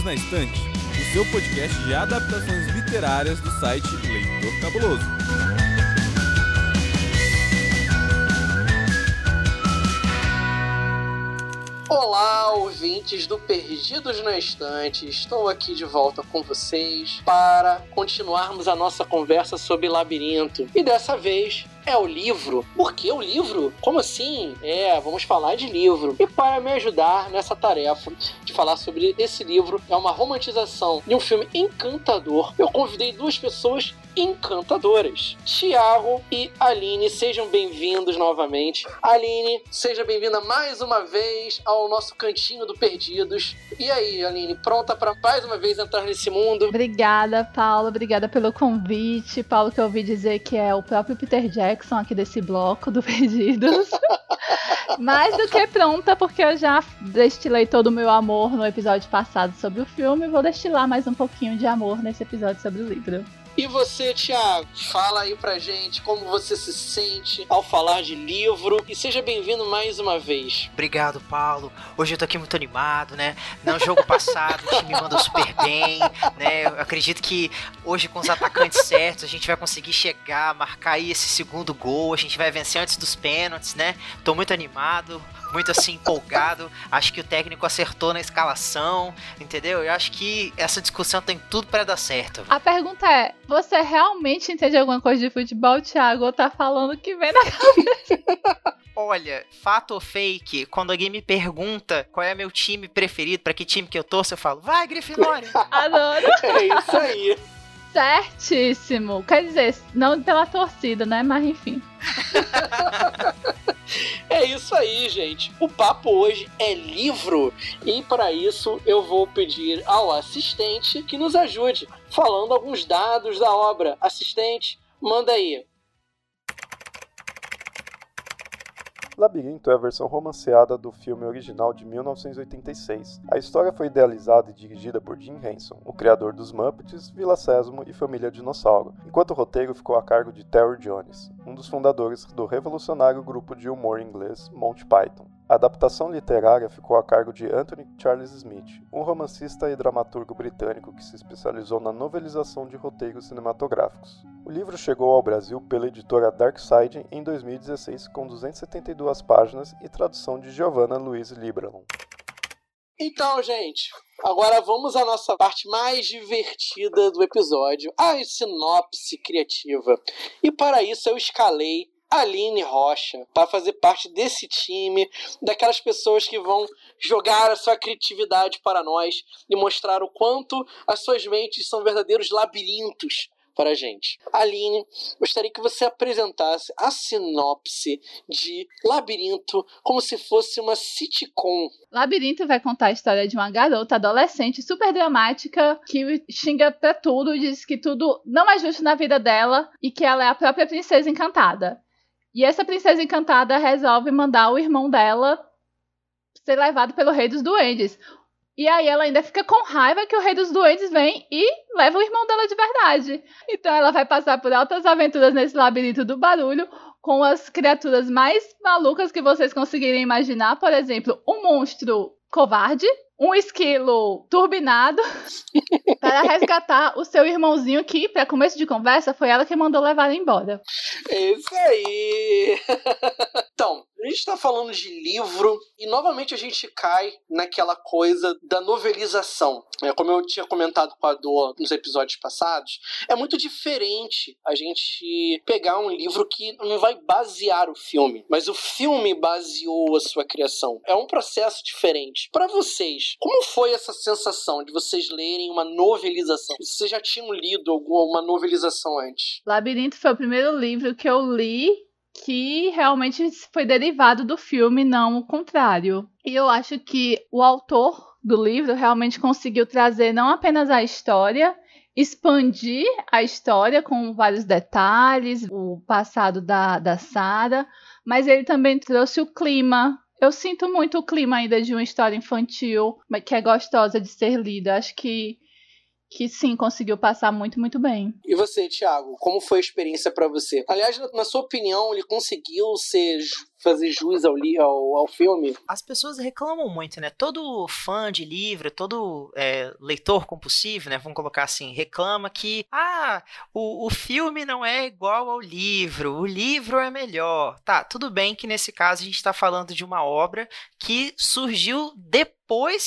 Perdidos na Estante, o seu podcast de adaptações literárias do site Leitor Cabuloso. Olá, ouvintes do Perdidos na Estante. Estou aqui de volta com vocês para continuarmos a nossa conversa sobre labirinto. E dessa vez é o livro. Por que o livro? Como assim? É, vamos falar de livro. E para me ajudar nessa tarefa de falar sobre esse livro, é uma romantização de um filme encantador. Eu convidei duas pessoas encantadoras. Tiago e Aline, sejam bem-vindos novamente. Aline, seja bem-vinda mais uma vez ao nosso cantinho do Perdidos. E aí, Aline, pronta para mais uma vez entrar nesse mundo? Obrigada, Paulo. Obrigada pelo convite. Paulo, que eu ouvi dizer que é o próprio Peter Jackson aqui desse bloco do Perdidos. mais do que pronta, porque eu já destilei todo o meu amor no episódio passado sobre o filme. Vou destilar mais um pouquinho de amor nesse episódio sobre o livro. E você, Thiago, fala aí pra gente como você se sente ao falar de livro e seja bem-vindo mais uma vez. Obrigado, Paulo. Hoje eu tô aqui muito animado, né? No jogo passado, o time mandou super bem, né? Eu acredito que hoje com os atacantes certos a gente vai conseguir chegar, marcar aí esse segundo gol, a gente vai vencer antes dos pênaltis, né? Tô muito animado muito assim empolgado. Acho que o técnico acertou na escalação, entendeu? Eu acho que essa discussão tem tudo para dar certo. A pergunta é: você realmente entende alguma coisa de futebol, Thiago? Ou tá falando que vem na cabeça? Olha, fato ou fake, quando alguém me pergunta qual é meu time preferido, para que time que eu torço, eu falo, vai, Grifinória! Adoro! É isso aí. Certíssimo. Quer dizer, não pela torcida, né? Mas enfim. É isso aí, gente. O papo hoje é livro e para isso eu vou pedir ao assistente que nos ajude falando alguns dados da obra. Assistente, manda aí. Labirinto é a versão romanceada do filme original de 1986. A história foi idealizada e dirigida por Jim Henson, o criador dos Muppets, Vila Sésamo e Família Dinossauro, enquanto o roteiro ficou a cargo de Terry Jones, um dos fundadores do revolucionário grupo de humor inglês Monty Python. A adaptação literária ficou a cargo de Anthony Charles Smith, um romancista e dramaturgo britânico que se especializou na novelização de roteiros cinematográficos. O livro chegou ao Brasil pela editora Darkside em 2016 com 272 páginas e tradução de Giovanna Louise Liberlon. Então, gente, agora vamos à nossa parte mais divertida do episódio, a sinopse criativa. E para isso eu escalei Aline Rocha para fazer parte desse time, daquelas pessoas que vão jogar a sua criatividade para nós e mostrar o quanto as suas mentes são verdadeiros labirintos para a gente. Aline, gostaria que você apresentasse a sinopse de Labirinto como se fosse uma sitcom. Labirinto vai contar a história de uma garota adolescente super dramática que xinga pra tudo, diz que tudo não é justo na vida dela e que ela é a própria princesa encantada. E essa princesa encantada resolve mandar o irmão dela ser levado pelo rei dos duendes. E aí ela ainda fica com raiva que o rei dos duendes vem e leva o irmão dela de verdade. Então ela vai passar por altas aventuras nesse labirinto do barulho com as criaturas mais malucas que vocês conseguirem imaginar. Por exemplo, um monstro covarde, um esquilo turbinado para resgatar o seu irmãozinho que, para começo de conversa, foi ela que mandou levar embora. É isso aí! então, a gente está falando de livro e novamente a gente cai naquela coisa da novelização. É, como eu tinha comentado com a Dor nos episódios passados, é muito diferente a gente pegar um livro que não vai basear o filme, mas o filme baseou a sua criação. É um processo diferente. Para vocês, como foi essa sensação de vocês lerem uma novelização? Vocês já tinham lido alguma novelização antes? Labirinto foi o primeiro livro que eu li que realmente foi derivado do filme, não o contrário. E eu acho que o autor do livro realmente conseguiu trazer não apenas a história, expandir a história com vários detalhes, o passado da, da Sarah, mas ele também trouxe o clima. Eu sinto muito o clima ainda de uma história infantil, mas que é gostosa de ser lida. Acho que que sim, conseguiu passar muito, muito bem. E você, Thiago, como foi a experiência para você? Aliás, na sua opinião, ele conseguiu ser fazer jus ao, ao, ao filme. As pessoas reclamam muito, né? Todo fã de livro, todo é, leitor compulsivo, né? Vamos colocar assim, reclama que ah, o, o filme não é igual ao livro, o livro é melhor. Tá, tudo bem que nesse caso a gente está falando de uma obra que surgiu depois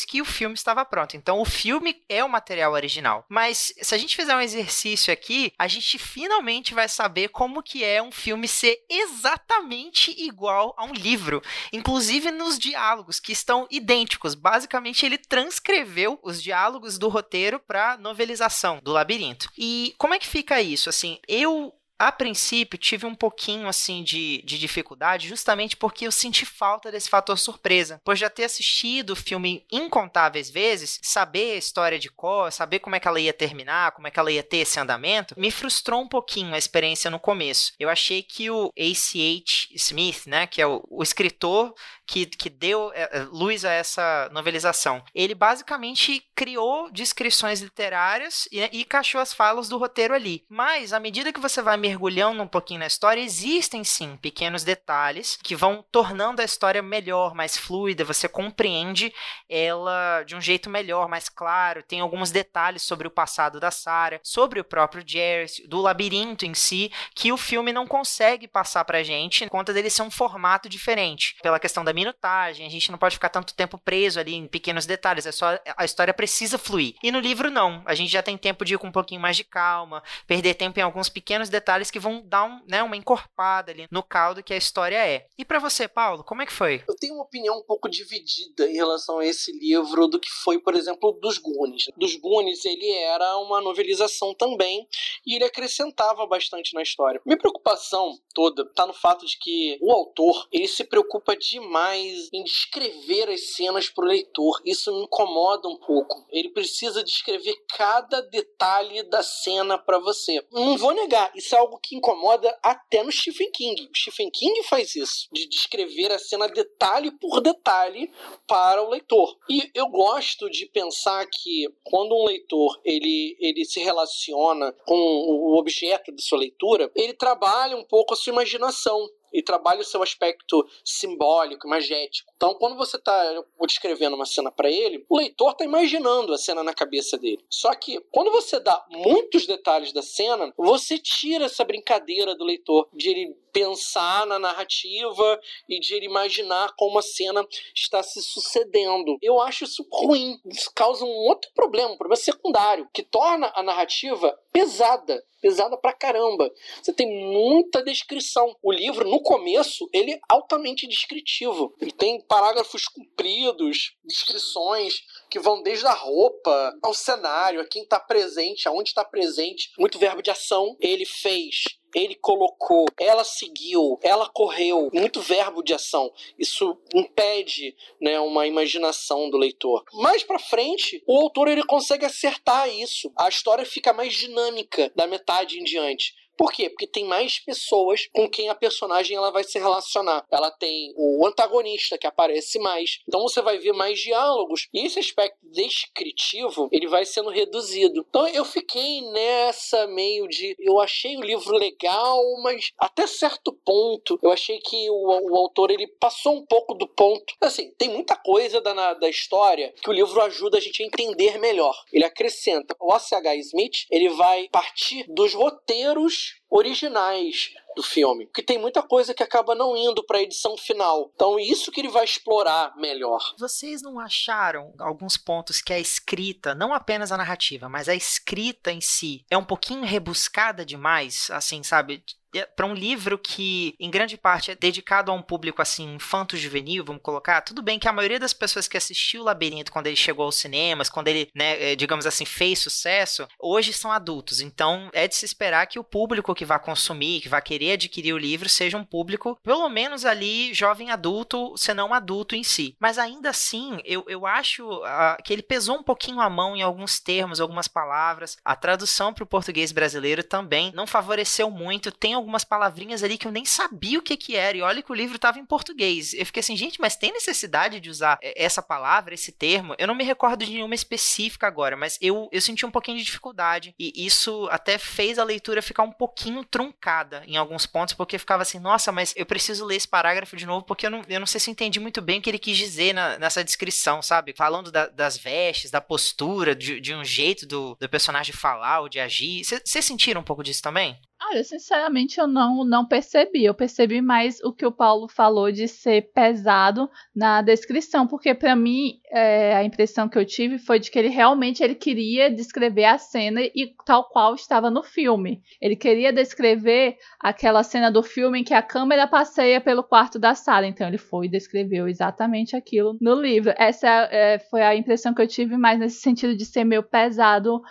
que o filme estava pronto. Então o filme é o material original. Mas se a gente fizer um exercício aqui, a gente finalmente vai saber como que é um filme ser exatamente igual igual a um livro, inclusive nos diálogos que estão idênticos. Basicamente, ele transcreveu os diálogos do roteiro para novelização do Labirinto. E como é que fica isso? Assim, eu a princípio, tive um pouquinho assim de, de dificuldade, justamente porque eu senti falta desse fator surpresa. Por já ter assistido o filme incontáveis vezes, saber a história de cor, saber como é que ela ia terminar, como é que ela ia ter esse andamento, me frustrou um pouquinho a experiência no começo. Eu achei que o A.C.H. Smith, né, que é o, o escritor que, que deu é, é, luz a essa novelização. Ele basicamente criou descrições literárias e, e encaixou as falas do roteiro ali. Mas, à medida que você vai mergulhando um pouquinho na história, existem sim pequenos detalhes que vão tornando a história melhor, mais fluida, você compreende ela de um jeito melhor, mais claro. Tem alguns detalhes sobre o passado da Sarah, sobre o próprio Jerry, do labirinto em si, que o filme não consegue passar pra gente, conta dele ser um formato diferente. Pela questão da minutagem, a gente não pode ficar tanto tempo preso ali em pequenos detalhes, é só a história precisa fluir. E no livro não, a gente já tem tempo de ir com um pouquinho mais de calma, perder tempo em alguns pequenos detalhes que vão dar um, né, uma encorpada ali no caldo que a história é. E para você, Paulo, como é que foi? Eu tenho uma opinião um pouco dividida em relação a esse livro do que foi, por exemplo, dos Goonies. Dos Goonies, ele era uma novelização também e ele acrescentava bastante na história. Minha preocupação toda está no fato de que o autor, ele se preocupa demais mais em descrever as cenas para o leitor. Isso me incomoda um pouco. Ele precisa descrever cada detalhe da cena para você. Não vou negar, isso é algo que incomoda até no Stephen King. O Stephen King faz isso, de descrever a cena detalhe por detalhe para o leitor. E eu gosto de pensar que quando um leitor ele, ele se relaciona com o objeto de sua leitura, ele trabalha um pouco a sua imaginação e trabalha o seu aspecto simbólico, imagético. Então, quando você está descrevendo uma cena para ele, o leitor está imaginando a cena na cabeça dele. Só que, quando você dá muitos detalhes da cena, você tira essa brincadeira do leitor de ele pensar na narrativa e de ele imaginar como a cena está se sucedendo. Eu acho isso ruim. Isso causa um outro problema, um problema secundário, que torna a narrativa pesada pesada pra caramba. Você tem muita descrição. O livro, no começo, ele é altamente descritivo. Ele tem parágrafos compridos, descrições que vão desde a roupa ao cenário, a quem está presente, aonde está presente. Muito verbo de ação. Ele fez ele colocou, ela seguiu, ela correu, muito verbo de ação. Isso impede, né, uma imaginação do leitor. Mais para frente, o autor ele consegue acertar isso. A história fica mais dinâmica da metade em diante. Por quê? Porque tem mais pessoas com quem a personagem ela vai se relacionar. Ela tem o antagonista que aparece mais. Então você vai ver mais diálogos. E esse aspecto descritivo, ele vai sendo reduzido. Então eu fiquei nessa meio de eu achei o livro legal, mas até certo ponto eu achei que o, o autor ele passou um pouco do ponto. Assim, tem muita coisa da, da história que o livro ajuda a gente a entender melhor. Ele acrescenta. O A.C.H. Smith, ele vai partir dos roteiros originais do filme, que tem muita coisa que acaba não indo para a edição final. Então, isso que ele vai explorar melhor. Vocês não acharam alguns pontos que a escrita, não apenas a narrativa, mas a escrita em si, é um pouquinho rebuscada demais, assim, sabe? É, para um livro que, em grande parte, é dedicado a um público assim, infanto-juvenil, vamos colocar, tudo bem que a maioria das pessoas que assistiu o Labirinto quando ele chegou aos cinemas, quando ele, né, é, digamos assim, fez sucesso, hoje são adultos. Então, é de se esperar que o público que vai consumir, que vai querer adquirir o livro, seja um público, pelo menos ali, jovem adulto, se não adulto em si. Mas ainda assim, eu, eu acho uh, que ele pesou um pouquinho a mão em alguns termos, algumas palavras. A tradução para o português brasileiro também não favoreceu muito. Tem algumas palavrinhas ali que eu nem sabia o que que era. E olha que o livro estava em português. Eu fiquei assim, gente, mas tem necessidade de usar essa palavra, esse termo? Eu não me recordo de nenhuma específica agora, mas eu, eu senti um pouquinho de dificuldade. E isso até fez a leitura ficar um pouquinho truncada em alguns pontos, porque ficava assim, nossa, mas eu preciso ler esse parágrafo de novo, porque eu não, eu não sei se entendi muito bem o que ele quis dizer na, nessa descrição, sabe? Falando da, das vestes, da postura, de, de um jeito do, do personagem falar ou de agir. Vocês sentiram um pouco disso também? Olha, sinceramente eu não, não percebi. Eu percebi mais o que o Paulo falou de ser pesado na descrição, porque para mim é, a impressão que eu tive foi de que ele realmente ele queria descrever a cena e tal qual estava no filme. Ele queria descrever aquela cena do filme em que a câmera passeia pelo quarto da sala. Então ele foi e descreveu exatamente aquilo no livro. Essa é, foi a impressão que eu tive mais nesse sentido de ser meio pesado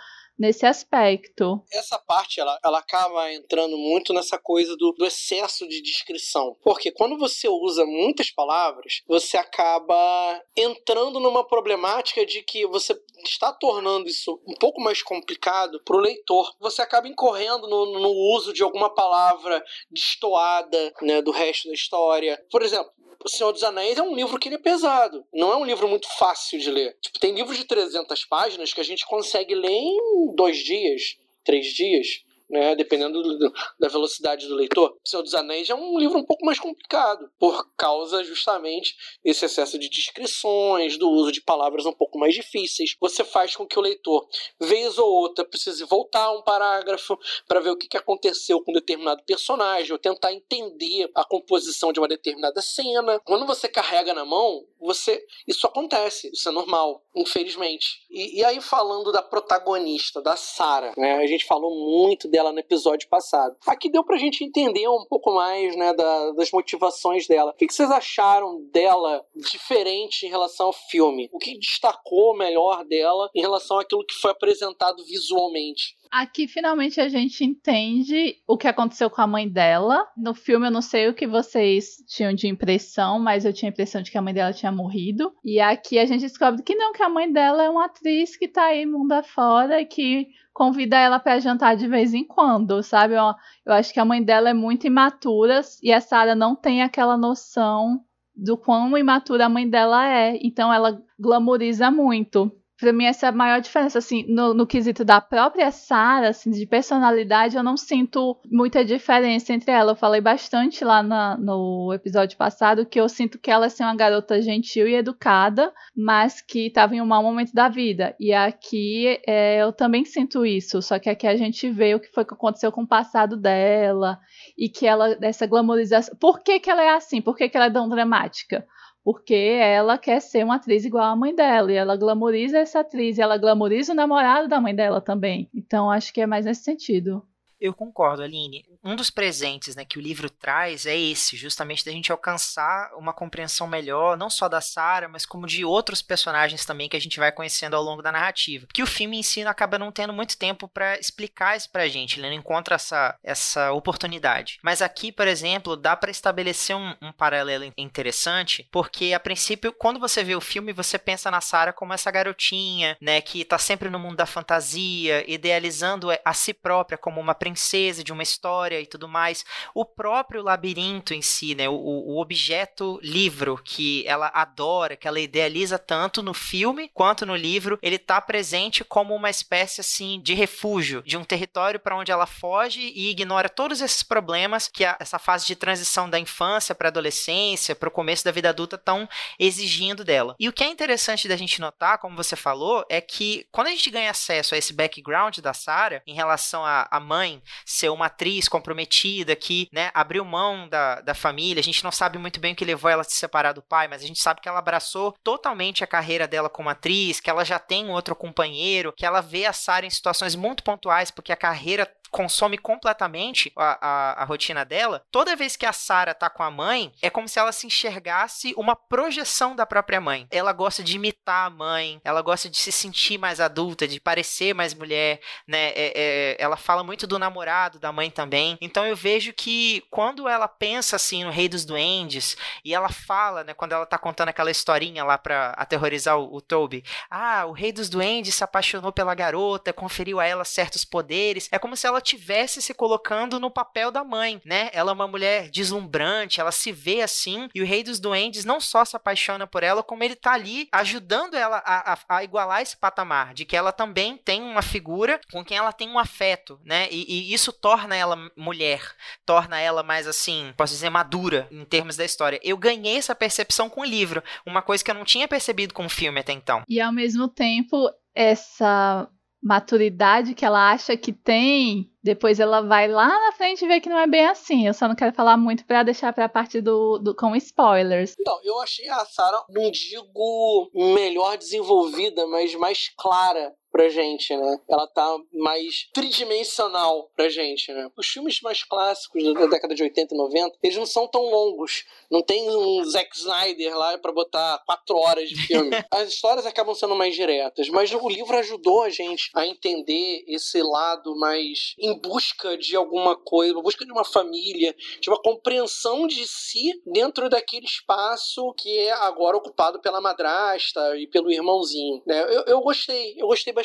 nesse aspecto. Essa parte ela, ela acaba entrando muito nessa coisa do, do excesso de descrição. Porque quando você usa muitas palavras, você acaba entrando numa problemática de que você está tornando isso um pouco mais complicado para o leitor. Você acaba incorrendo no, no, uso de alguma palavra destoada né, do resto da história. Por exemplo, o Senhor dos Anéis é um livro que ele é pesado. Não é um livro muito fácil de ler. Tipo, tem livros de 300 páginas que a gente consegue ler em dois dias, três dias né, dependendo do, da velocidade do leitor. O Senhor dos Anéis é um livro um pouco mais complicado, por causa justamente desse excesso de descrições, do uso de palavras um pouco mais difíceis. Você faz com que o leitor, vez ou outra, precise voltar um parágrafo para ver o que aconteceu com um determinado personagem, ou tentar entender a composição de uma determinada cena. Quando você carrega na mão, você isso acontece, isso é normal, infelizmente. E, e aí falando da protagonista, da Sarah, né, a gente falou muito dela dela no episódio passado. Aqui deu pra gente entender um pouco mais né, da, das motivações dela. O que, que vocês acharam dela diferente em relação ao filme? O que destacou melhor dela em relação àquilo que foi apresentado visualmente? Aqui finalmente a gente entende o que aconteceu com a mãe dela. No filme eu não sei o que vocês tinham de impressão, mas eu tinha a impressão de que a mãe dela tinha morrido. E aqui a gente descobre que não, que a mãe dela é uma atriz que tá aí mundo afora e que convida ela para jantar de vez em quando, sabe? Eu, eu acho que a mãe dela é muito imatura e a Sarah não tem aquela noção do quão imatura a mãe dela é. Então ela glamoriza muito para mim essa é a maior diferença assim no, no quesito da própria Sarah assim de personalidade eu não sinto muita diferença entre ela. Eu falei bastante lá na, no episódio passado que eu sinto que ela é assim, uma garota gentil e educada mas que estava em um mau momento da vida. E aqui é, eu também sinto isso só que aqui a gente vê o que foi que aconteceu com o passado dela e que ela essa glamorização. Por que, que ela é assim? Por que, que ela é tão dramática porque ela quer ser uma atriz igual à mãe dela, e ela glamoriza essa atriz, e ela glamoriza o namorado da mãe dela também. Então acho que é mais nesse sentido. Eu concordo, Aline. Um dos presentes né, que o livro traz é esse, justamente da gente alcançar uma compreensão melhor, não só da Sarah, mas como de outros personagens também que a gente vai conhecendo ao longo da narrativa. Que o filme em si acaba não tendo muito tempo para explicar isso pra gente, ele não encontra essa, essa oportunidade. Mas aqui, por exemplo, dá para estabelecer um, um, paralelo interessante, porque a princípio, quando você vê o filme, você pensa na Sarah como essa garotinha, né, que tá sempre no mundo da fantasia, idealizando a si própria como uma princesa princesa, de uma história e tudo mais. O próprio labirinto em si, né, o, o objeto livro que ela adora, que ela idealiza tanto no filme quanto no livro, ele está presente como uma espécie assim de refúgio, de um território para onde ela foge e ignora todos esses problemas que a, essa fase de transição da infância para adolescência, para o começo da vida adulta estão exigindo dela. E o que é interessante da gente notar, como você falou, é que quando a gente ganha acesso a esse background da Sarah em relação à mãe ser uma atriz comprometida que, né, abriu mão da, da família. A gente não sabe muito bem o que levou ela a se separar do pai, mas a gente sabe que ela abraçou totalmente a carreira dela como atriz, que ela já tem outro companheiro, que ela vê a Sarah em situações muito pontuais, porque a carreira consome completamente a, a, a, rotina dela, toda vez que a Sarah tá com a mãe, é como se ela se enxergasse uma projeção da própria mãe. Ela gosta de imitar a mãe, ela gosta de se sentir mais adulta, de parecer mais mulher, né? É, é, ela fala muito do namorado, da mãe também. Então eu vejo que quando ela pensa assim no Rei dos Duendes e ela fala, né, quando ela tá contando aquela historinha lá para aterrorizar o, o Toby, ah, o Rei dos Duendes se apaixonou pela garota, conferiu a ela certos poderes. É como se ela tivesse se colocando no papel da mãe, né? Ela é uma mulher deslumbrante, ela se vê assim, e o Rei dos Duendes não só se apaixona por ela, como ele tá ali ajudando ela a, a, a igualar esse patamar, de que ela também tem uma figura com quem ela tem um afeto, né? E, e isso torna ela mulher, torna ela mais assim, posso dizer, madura em termos da história. Eu ganhei essa percepção com o livro, uma coisa que eu não tinha percebido com o filme até então. E ao mesmo tempo, essa maturidade que ela acha que tem, depois ela vai lá na frente e vê que não é bem assim. Eu só não quero falar muito para deixar para a parte do, do com spoilers. Então, eu achei a Sarah, não digo melhor desenvolvida, mas mais clara pra gente, né? Ela tá mais tridimensional pra gente, né? Os filmes mais clássicos da década de 80 e 90, eles não são tão longos. Não tem um Zack Snyder lá para botar quatro horas de filme. As histórias acabam sendo mais diretas, mas o livro ajudou a gente a entender esse lado mais em busca de alguma coisa, em busca de uma família, de uma compreensão de si dentro daquele espaço que é agora ocupado pela madrasta e pelo irmãozinho. Né? Eu, eu gostei, eu gostei bastante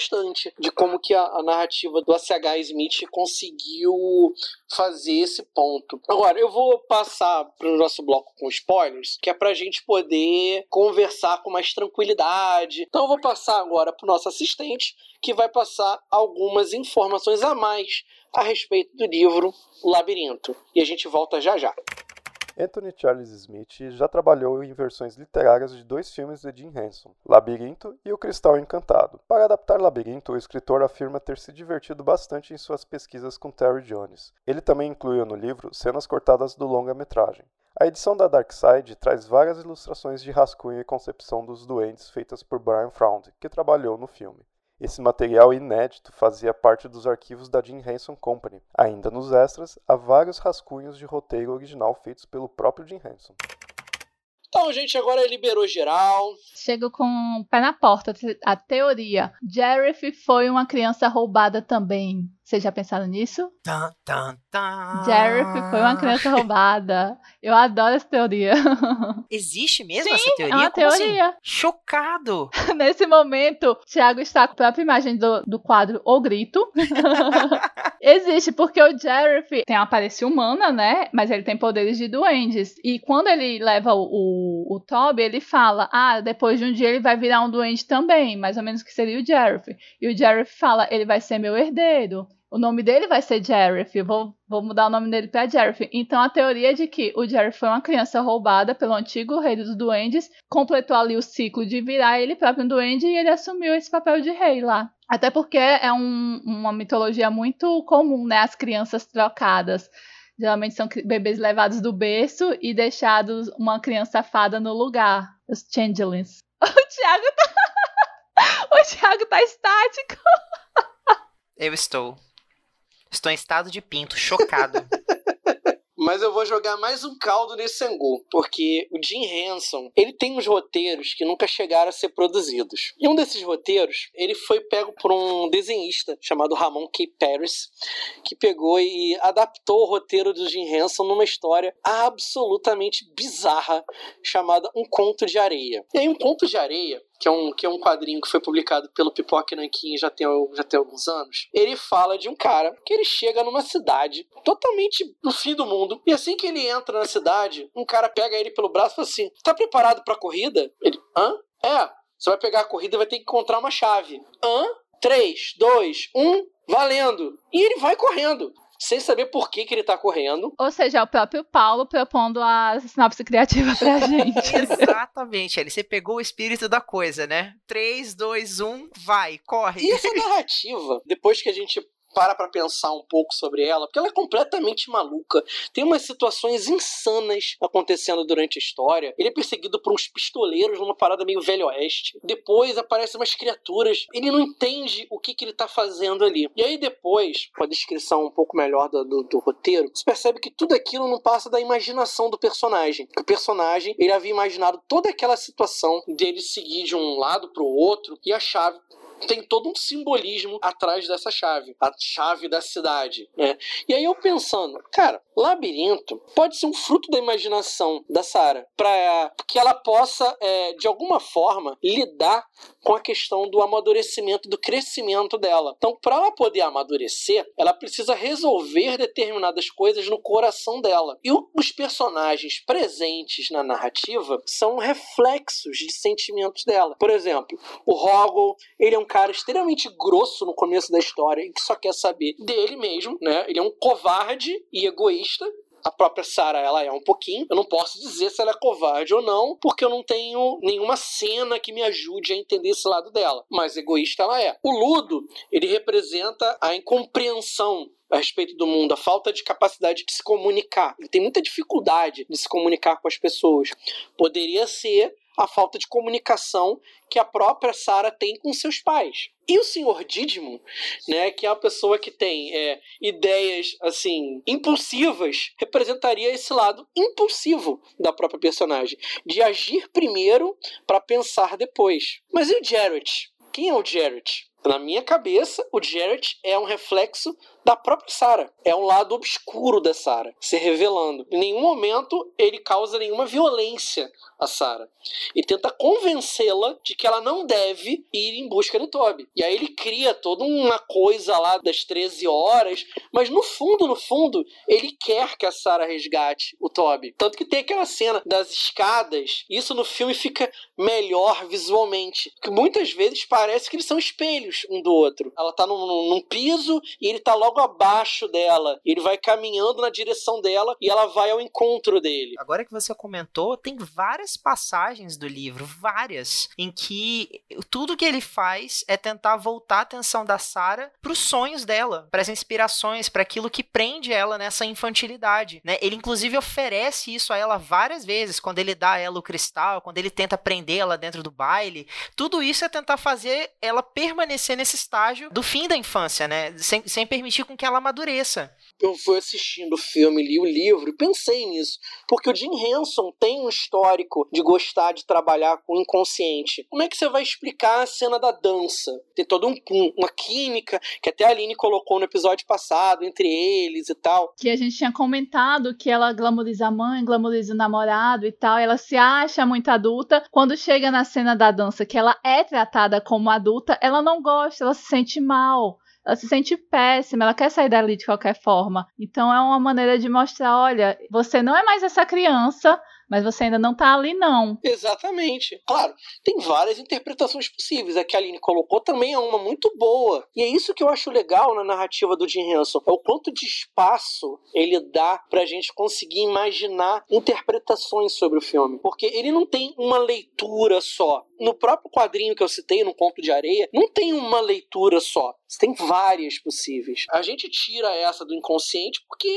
de como que a, a narrativa do A.C.H. Smith conseguiu fazer esse ponto. Agora, eu vou passar para o nosso bloco com spoilers, que é para a gente poder conversar com mais tranquilidade. Então, eu vou passar agora para o nosso assistente, que vai passar algumas informações a mais a respeito do livro Labirinto. E a gente volta já já. Anthony Charles Smith já trabalhou em versões literárias de dois filmes de Jim Henson, Labirinto e O Cristal Encantado. Para adaptar Labirinto, o escritor afirma ter se divertido bastante em suas pesquisas com Terry Jones. Ele também incluiu no livro cenas cortadas do longa-metragem. A edição da Dark Side traz várias ilustrações de rascunho e concepção dos duendes feitas por Brian Fround, que trabalhou no filme. Esse material inédito fazia parte dos arquivos da Jim Henson Company. Ainda nos extras, há vários rascunhos de roteiro original feitos pelo próprio Jim Henson. Então, gente, agora liberou geral. Chego com o pé na porta. A teoria. Jareth foi uma criança roubada também. Vocês já pensaram nisso? Tan, tan, tan. Jareth foi uma criança roubada. Eu adoro essa teoria. Existe mesmo Sim, essa teoria? é uma Como assim? teoria. Chocado! Nesse momento, Thiago está com a própria imagem do, do quadro O Grito. Existe, porque o Jareth tem uma aparência humana, né? Mas ele tem poderes de duendes. E quando ele leva o, o, o Toby, ele fala: Ah, depois de um dia ele vai virar um duende também. Mais ou menos que seria o Jareth. E o Jareth fala: Ele vai ser meu herdeiro. O nome dele vai ser Jareth. Vou, vou mudar o nome dele para Jareth. Então a teoria é de que o Jareth foi uma criança roubada pelo antigo rei dos duendes, completou ali o ciclo de virar ele próprio um duende e ele assumiu esse papel de rei lá. Até porque é um- uma mitologia muito comum, né? As crianças trocadas. Geralmente são bebês levados do berço e deixados uma criança fada no lugar. Os changelings. O Thiago tá. o Thiago tá estático. Eu estou. Estou em estado de pinto, chocado. Mas eu vou jogar mais um caldo nesse angu, porque o Jim Henson, ele tem uns roteiros que nunca chegaram a ser produzidos. E um desses roteiros, ele foi pego por um desenhista chamado Ramon K. Paris, que pegou e adaptou o roteiro do Jim Henson numa história absolutamente bizarra chamada Um Conto de Areia. E aí, Um Conto de Areia que é um, que é um quadrinho que foi publicado pelo Pipoca Nankin já tem, já tem alguns anos, ele fala de um cara que ele chega numa cidade totalmente no fim do mundo, e assim que ele entra na cidade, um cara pega ele pelo braço e fala assim, tá preparado pra corrida? Ele, hã? É, você vai pegar a corrida e vai ter que encontrar uma chave. Hã? 3, 2, 1, valendo! E ele vai correndo. Sem saber por que, que ele tá correndo. Ou seja, é o próprio Paulo propondo a sinopse criativa pra gente. Exatamente, ele você pegou o espírito da coisa, né? 3, 2, 1, vai, corre. E essa narrativa, depois que a gente para pra pensar um pouco sobre ela, porque ela é completamente maluca. Tem umas situações insanas acontecendo durante a história. Ele é perseguido por uns pistoleiros numa parada meio velho oeste. Depois aparecem umas criaturas. Ele não entende o que, que ele tá fazendo ali. E aí depois, com a descrição um pouco melhor do, do, do roteiro, você percebe que tudo aquilo não passa da imaginação do personagem. O personagem, ele havia imaginado toda aquela situação dele seguir de um lado pro outro e a chave tem todo um simbolismo atrás dessa chave, a chave da cidade, né? E aí eu pensando, cara, labirinto pode ser um fruto da imaginação da Sara, para que ela possa é, de alguma forma lidar com a questão do amadurecimento, do crescimento dela. Então, para ela poder amadurecer, ela precisa resolver determinadas coisas no coração dela. E os personagens presentes na narrativa são reflexos de sentimentos dela. Por exemplo, o Hoggle, ele é um cara extremamente grosso no começo da história e que só quer saber dele mesmo, né? Ele é um covarde e egoísta a própria Sarah, ela é um pouquinho. Eu não posso dizer se ela é covarde ou não, porque eu não tenho nenhuma cena que me ajude a entender esse lado dela. Mas egoísta ela é. O Ludo, ele representa a incompreensão a respeito do mundo, a falta de capacidade de se comunicar. Ele tem muita dificuldade de se comunicar com as pessoas. Poderia ser a falta de comunicação que a própria Sara tem com seus pais. E o senhor Didimo, né, que é uma pessoa que tem é, ideias assim impulsivas, representaria esse lado impulsivo da própria personagem, de agir primeiro para pensar depois. Mas e o Jarrett? Quem é o Jarrett? Na minha cabeça, o Jarrett é um reflexo da própria Sarah. É um lado obscuro da Sarah se revelando. Em nenhum momento ele causa nenhuma violência a Sarah. E tenta convencê-la de que ela não deve ir em busca do Toby. E aí ele cria toda uma coisa lá das 13 horas, mas no fundo, no fundo, ele quer que a Sarah resgate o Toby. Tanto que tem aquela cena das escadas, isso no filme fica melhor visualmente. Que muitas vezes parece que eles são espelhos um do outro. Ela tá num, num piso e ele tá logo abaixo dela. Ele vai caminhando na direção dela e ela vai ao encontro dele. Agora que você comentou, tem várias passagens do livro, várias, em que tudo que ele faz é tentar voltar a atenção da Sarah para os sonhos dela, para as inspirações, para aquilo que prende ela nessa infantilidade, né? Ele inclusive oferece isso a ela várias vezes, quando ele dá a ela o cristal, quando ele tenta prendê-la dentro do baile. Tudo isso é tentar fazer ela permanecer nesse estágio do fim da infância, né? Sem, sem permitir com que ela amadureça. Eu fui assistindo o filme, li o livro e pensei nisso, porque o Jim Henson tem um histórico de gostar de trabalhar com o inconsciente. Como é que você vai explicar a cena da dança? Tem toda um, uma química que até a Aline colocou no episódio passado entre eles e tal. Que a gente tinha comentado que ela glamoriza a mãe, glamoriza o namorado e tal, e ela se acha muito adulta. Quando chega na cena da dança, que ela é tratada como adulta, ela não gosta, ela se sente mal ela se sente péssima, ela quer sair dali de qualquer forma. Então é uma maneira de mostrar, olha, você não é mais essa criança, mas você ainda não tá ali, não. Exatamente. Claro, tem várias interpretações possíveis. A que a Aline colocou também é uma muito boa. E é isso que eu acho legal na narrativa do Jim Henson. É o quanto de espaço ele dá pra gente conseguir imaginar interpretações sobre o filme. Porque ele não tem uma leitura só. No próprio quadrinho que eu citei, no Conto de Areia, não tem uma leitura só. Você tem várias possíveis. A gente tira essa do inconsciente porque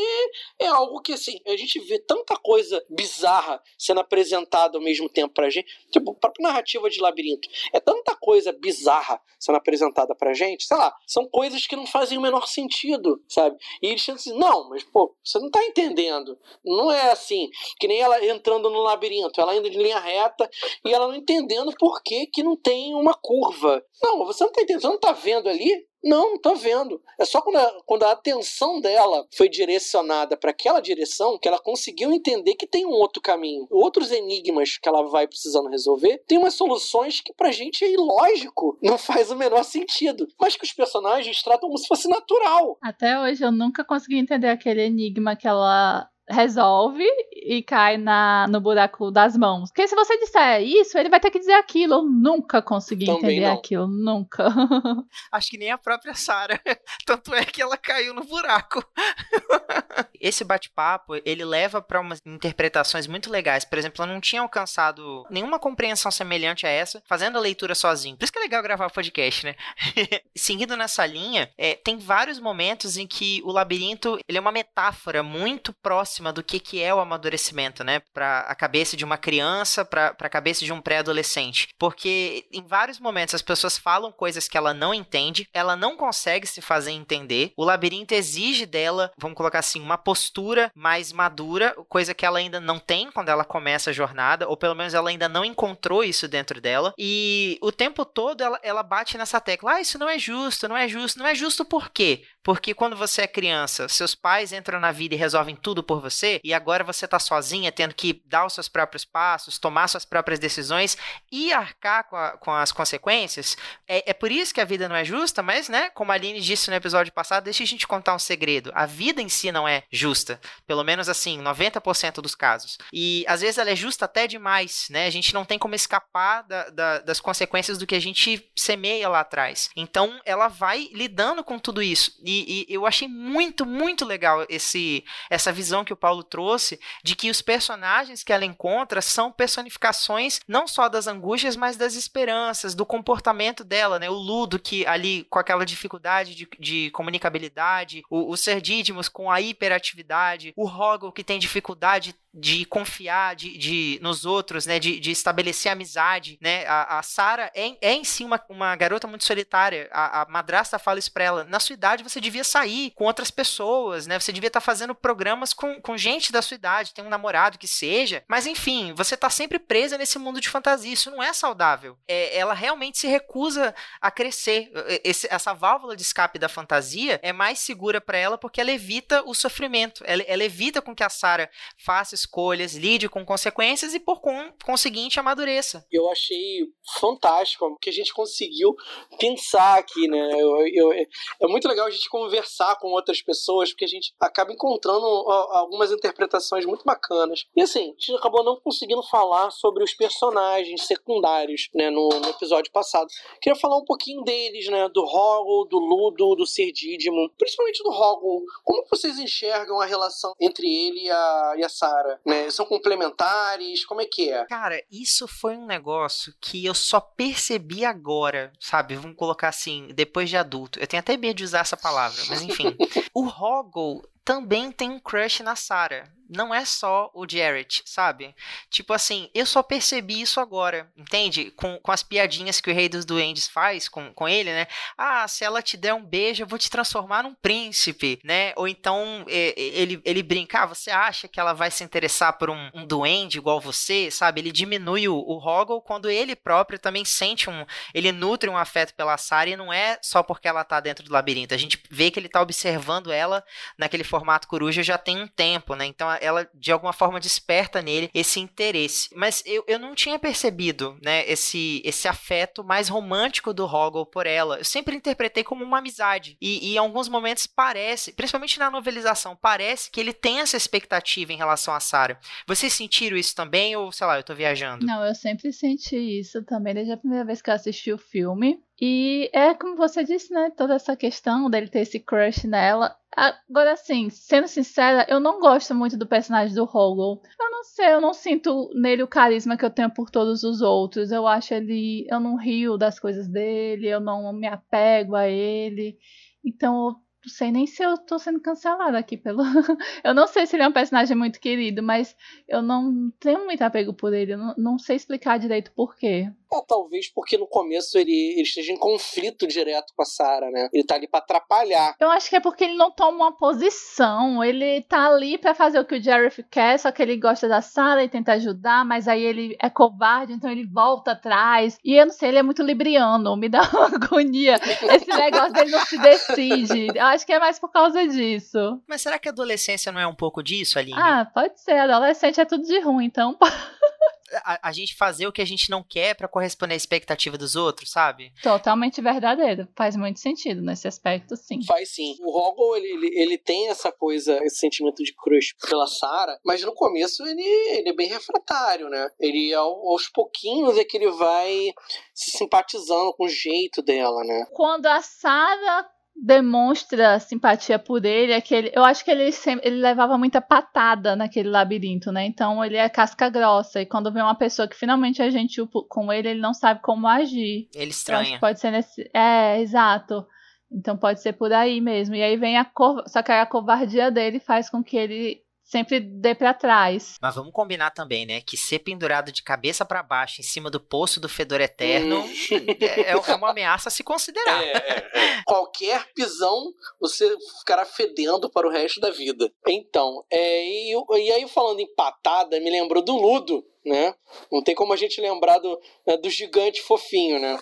é algo que, assim, a gente vê tanta coisa bizarra sendo apresentada ao mesmo tempo pra gente. Tipo, a própria narrativa de Labirinto. É tanta coisa bizarra sendo apresentada pra gente. Sei lá, são coisas que não fazem o menor sentido, sabe? E eles pensam assim, não, mas, pô, você não tá entendendo. Não é assim. Que nem ela entrando no labirinto. Ela indo de linha reta e ela não entendendo por que, que não tem uma curva. Não, você não tá entendendo. Você não tá vendo ali não, não tô vendo. É só quando a, quando a atenção dela foi direcionada para aquela direção que ela conseguiu entender que tem um outro caminho. Outros enigmas que ela vai precisando resolver, tem umas soluções que pra gente é ilógico, não faz o menor sentido, mas que os personagens tratam como se fosse natural. Até hoje eu nunca consegui entender aquele enigma que ela resolve e cai na, no buraco das mãos. Porque se você disser isso, ele vai ter que dizer aquilo. Eu nunca consegui Também entender não. aquilo, nunca. Acho que nem a própria Sarah. Tanto é que ela caiu no buraco. Esse bate-papo, ele leva para umas interpretações muito legais. Por exemplo, eu não tinha alcançado nenhuma compreensão semelhante a essa fazendo a leitura sozinho. Por isso que é legal gravar o podcast, né? Seguindo nessa linha, é, tem vários momentos em que o labirinto ele é uma metáfora muito próxima próxima do que, que é o amadurecimento, né? Para a cabeça de uma criança, para a cabeça de um pré-adolescente. Porque em vários momentos as pessoas falam coisas que ela não entende, ela não consegue se fazer entender. O labirinto exige dela, vamos colocar assim, uma postura mais madura, coisa que ela ainda não tem quando ela começa a jornada, ou pelo menos ela ainda não encontrou isso dentro dela. E o tempo todo ela, ela bate nessa tecla: ah, isso não é justo, não é justo. Não é justo por quê? Porque quando você é criança, seus pais entram na vida e resolvem tudo por você, e agora você tá sozinha, tendo que dar os seus próprios passos, tomar suas próprias decisões e arcar com, a, com as consequências. É, é, por isso que a vida não é justa, mas, né, como a Aline disse no episódio passado, deixa a gente contar um segredo. A vida em si não é justa. Pelo menos assim, 90% dos casos. E às vezes ela é justa até demais, né? A gente não tem como escapar da, da, das consequências do que a gente semeia lá atrás. Então ela vai lidando com tudo isso. E, e, eu achei muito, muito legal esse, essa visão que o Paulo trouxe de que os personagens que ela encontra são personificações não só das angústias, mas das esperanças, do comportamento dela, né? O Ludo, que ali com aquela dificuldade de, de comunicabilidade, o, o Ser com a hiperatividade, o Hoggle, que tem dificuldade de confiar de, de, nos outros, né? De, de estabelecer amizade, né? A, a Sarah é, é em si uma, uma garota muito solitária. A, a madrasta fala isso pra ela. Na sua idade você devia sair com outras pessoas, né? Você devia estar tá fazendo programas com, com gente da sua idade, tem um namorado que seja. Mas enfim, você tá sempre presa nesse mundo de fantasia. Isso não é saudável. É, ela realmente se recusa a crescer. Esse, essa válvula de escape da fantasia é mais segura para ela porque ela evita o sofrimento. Ela, ela evita com que a Sarah faça escolhas, lide com consequências e, por conseguinte, amadureça. Eu achei fantástico que a gente conseguiu pensar aqui, né? Eu, eu, é muito legal a gente conversar com outras pessoas, porque a gente acaba encontrando algumas interpretações muito bacanas. E assim, a gente acabou não conseguindo falar sobre os personagens secundários, né, no, no episódio passado. Queria falar um pouquinho deles, né? Do Hoggle, do Ludo, do Serdídimo, principalmente do Hoggle. Como vocês enxergam a relação entre ele e a, e a Sarah? Né? São complementares? Como é que é? Cara, isso foi um negócio que eu só percebi agora, sabe? Vamos colocar assim, depois de adulto. Eu tenho até medo de usar essa palavra, mas enfim. o Hoggle também tem um crush na Sarah não é só o Jarrett, sabe? Tipo assim, eu só percebi isso agora, entende? Com, com as piadinhas que o Rei dos Duendes faz com, com ele, né? Ah, se ela te der um beijo, eu vou te transformar num príncipe, né? Ou então ele, ele brinca, ah, você acha que ela vai se interessar por um, um duende igual você, sabe? Ele diminui o, o Hoggle quando ele próprio também sente um. Ele nutre um afeto pela Sarah e não é só porque ela tá dentro do labirinto. A gente vê que ele tá observando ela naquele formato coruja já tem um tempo, né? Então ela de alguma forma desperta nele esse interesse. Mas eu, eu não tinha percebido, né, esse, esse afeto mais romântico do Hoggle por ela. Eu sempre interpretei como uma amizade. E, e em alguns momentos parece, principalmente na novelização, parece que ele tem essa expectativa em relação a Sarah. Vocês sentiram isso também ou, sei lá, eu tô viajando? Não, eu sempre senti isso também desde a primeira vez que eu assisti o filme. E é como você disse, né? Toda essa questão dele ter esse crush nela. Agora, assim, sendo sincera, eu não gosto muito do personagem do Hoggle. Eu não sei, eu não sinto nele o carisma que eu tenho por todos os outros. Eu acho ele. Eu não rio das coisas dele, eu não me apego a ele. Então, não sei nem se eu tô sendo cancelada aqui pelo. eu não sei se ele é um personagem muito querido, mas eu não tenho muito apego por ele. Eu não, não sei explicar direito por quê. É, talvez porque no começo ele, ele esteja em conflito direto com a Sarah, né? Ele tá ali pra atrapalhar. Eu acho que é porque ele não toma uma posição. Ele tá ali para fazer o que o Jerry quer, só que ele gosta da Sarah e tenta ajudar, mas aí ele é covarde, então ele volta atrás. E eu não sei, ele é muito libriano, me dá uma agonia. Esse negócio dele não se decide. Acho que é mais por causa disso. Mas será que a adolescência não é um pouco disso, Aline? Ah, pode ser. Adolescente é tudo de ruim, então. a, a, gente fazer o que a gente não quer para corresponder à expectativa dos outros, sabe? Totalmente verdadeiro. Faz muito sentido nesse aspecto, sim. Faz sim. O Hoggle, ele, ele, ele tem essa coisa, esse sentimento de crush pela Sarah, mas no começo ele, ele é bem refratário, né? Ele, aos pouquinhos, é que ele vai se simpatizando com o jeito dela, né? Quando a Sarah demonstra simpatia por ele é que ele, eu acho que ele sempre, ele levava muita patada naquele labirinto, né? Então ele é casca grossa e quando vê uma pessoa que finalmente é gentil com ele, ele não sabe como agir. Ele estranha. pode ser nesse, é, exato. Então pode ser por aí mesmo. E aí vem a cor, só que a covardia dele faz com que ele sempre dê para trás. Mas vamos combinar também, né? Que ser pendurado de cabeça para baixo em cima do poço do fedor eterno hum. é, é, uma ameaça a se considerar. É, é, é, Qualquer pisão você ficará fedendo para o resto da vida. Então, é, e, e aí falando em patada, me lembrou do Ludo, né? Não tem como a gente lembrar do, né, do gigante fofinho, né?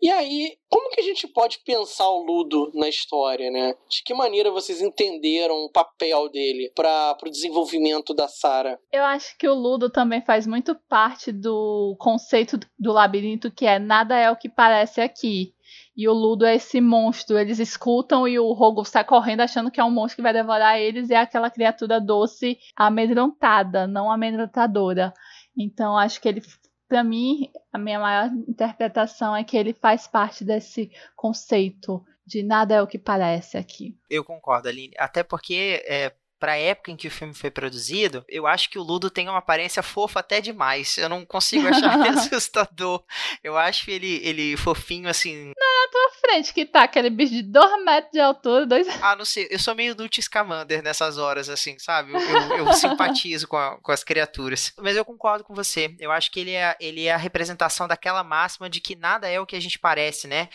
E aí, como que a gente pode pensar o Ludo na história, né? De que maneira vocês entenderam o papel dele para o desenvolvimento da Sara? Eu acho que o Ludo também faz muito parte do conceito do labirinto que é nada é o que parece aqui. E o Ludo é esse monstro. Eles escutam e o Rogo sai correndo achando que é um monstro que vai devorar eles e é aquela criatura doce amedrontada, não amedrontadora. Então acho que ele, para mim, a minha maior interpretação é que ele faz parte desse conceito de nada é o que parece aqui. Eu concordo, Aline. Até porque é, para a época em que o filme foi produzido, eu acho que o Ludo tem uma aparência fofa até demais. Eu não consigo achar ele assustador. Eu acho ele, ele fofinho, assim. Não, na tua frente que tá aquele bicho de 2 metros de altura, dois. Ah, não sei. Eu sou meio Newt Scamander nessas horas, assim, sabe? Eu, eu, eu simpatizo com, a, com as criaturas. Mas eu concordo com você. Eu acho que ele é, ele é a representação daquela máxima de que nada é o que a gente parece, né?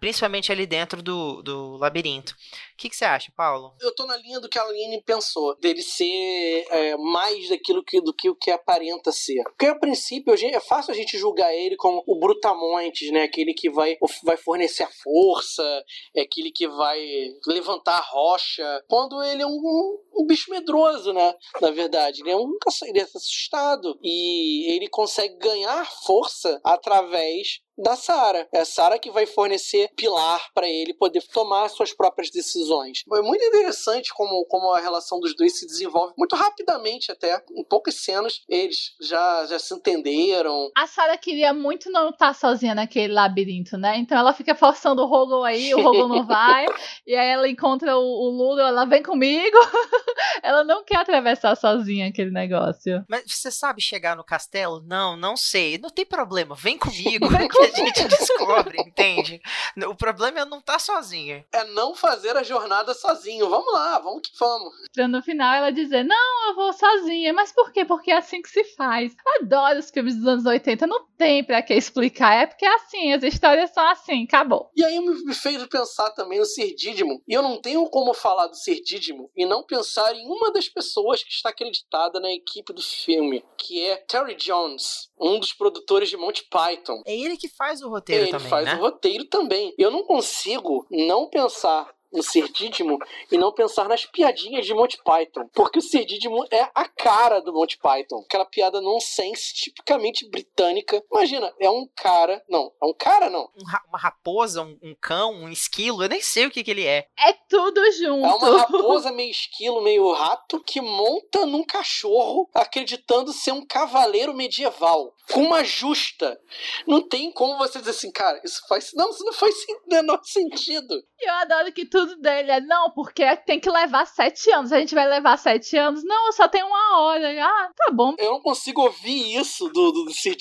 Principalmente ali dentro do, do labirinto. O que, que você acha, Paulo? Eu tô na linha do que a Aline pensou pessoa, dele ser é, mais daquilo que, do que o que aparenta ser. Porque a princípio é fácil a gente julgar ele como o Brutamontes, né? Aquele que vai, vai fornecer a força, é aquele que vai levantar a rocha, quando ele é um, um bicho medroso, né? Na verdade, ele é um ele é assustado e ele consegue ganhar força através da Sara. É a Sara que vai fornecer pilar para ele poder tomar suas próprias decisões. É muito interessante como, como a relação dos dois se desenvolve muito rapidamente até. Em poucas cenas eles já, já se entenderam. A Sara queria muito não estar sozinha naquele labirinto, né? Então ela fica forçando o Rogo aí, o Rogo não vai. e aí ela encontra o, o Lulu, ela vem comigo. ela não quer atravessar sozinha aquele negócio. Mas você sabe chegar no castelo? Não, não sei. Não tem problema, vem comigo. Vem comigo. A gente descobre, entende? O problema é não estar tá sozinha. É não fazer a jornada sozinho. Vamos lá, vamos que vamos. Pra no final ela dizer, não, eu vou sozinha. Mas por quê? Porque é assim que se faz. adoro os filmes dos anos 80. Não tem pra que explicar. É porque é assim, as histórias são assim, acabou. E aí me fez pensar também no Sir Dídimo. E eu não tenho como falar do Sir Dídimo e não pensar em uma das pessoas que está acreditada na equipe do filme, que é Terry Jones, um dos produtores de Monty Python. É ele que faz o roteiro ele também, faz né? o roteiro também. Eu não consigo não pensar no Cerdídimo e não pensar nas piadinhas de Monty Python. Porque o Cerdídimo é a cara do Monty Python. Aquela piada nonsense, tipicamente britânica. Imagina, é um cara. Não, é um cara, não. Um ra uma raposa, um, um, cão, um esquilo, eu nem sei o que, que ele é. É tudo junto. É uma raposa meio esquilo, meio rato, que monta num cachorro acreditando ser um cavaleiro medieval. Com uma justa. Não tem como você dizer assim, cara, isso faz. Não, isso não faz menor sentido. Eu adoro que tudo tudo dele é não, porque tem que levar sete anos. A gente vai levar sete anos? Não, só tem uma hora. Ah, tá bom. Eu não consigo ouvir isso do, do, do Sir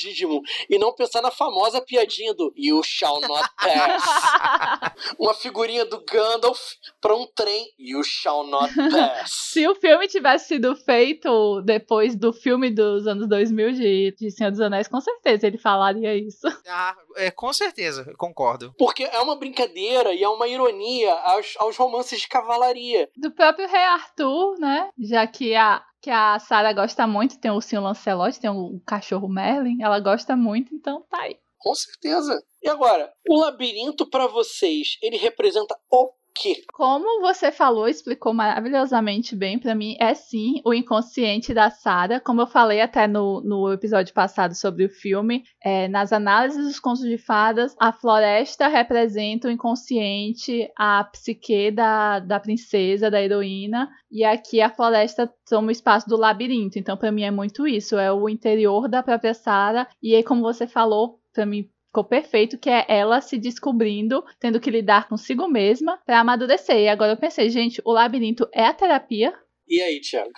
e não pensar na famosa piadinha do You shall not pass. uma figurinha do Gandalf pra um trem. You shall not pass. Se o filme tivesse sido feito depois do filme dos anos 2000 de, de Senhor dos Anéis, com certeza ele falaria isso. Ah, é, com certeza, concordo. Porque é uma brincadeira e é uma ironia aos aos, romances de cavalaria. Do próprio Rei Arthur, né? Já que a, que a Sarah gosta muito, tem o ursinho Lancelot, tem o cachorro Merlin, ela gosta muito, então tá aí. Com certeza. E agora, o labirinto para vocês, ele representa o quê? Como você falou, explicou maravilhosamente bem para mim, é sim o inconsciente da Sarah. Como eu falei até no, no episódio passado sobre o filme, é, nas análises dos contos de fadas, a floresta representa o inconsciente, a psique da, da princesa, da heroína, e aqui a floresta toma o espaço do labirinto. Então, para mim, é muito isso: é o interior da própria Sarah. E aí, como você falou, para mim ficou perfeito, que é ela se descobrindo, tendo que lidar consigo mesma para amadurecer. E agora eu pensei, gente, o labirinto é a terapia? E aí, Thiago?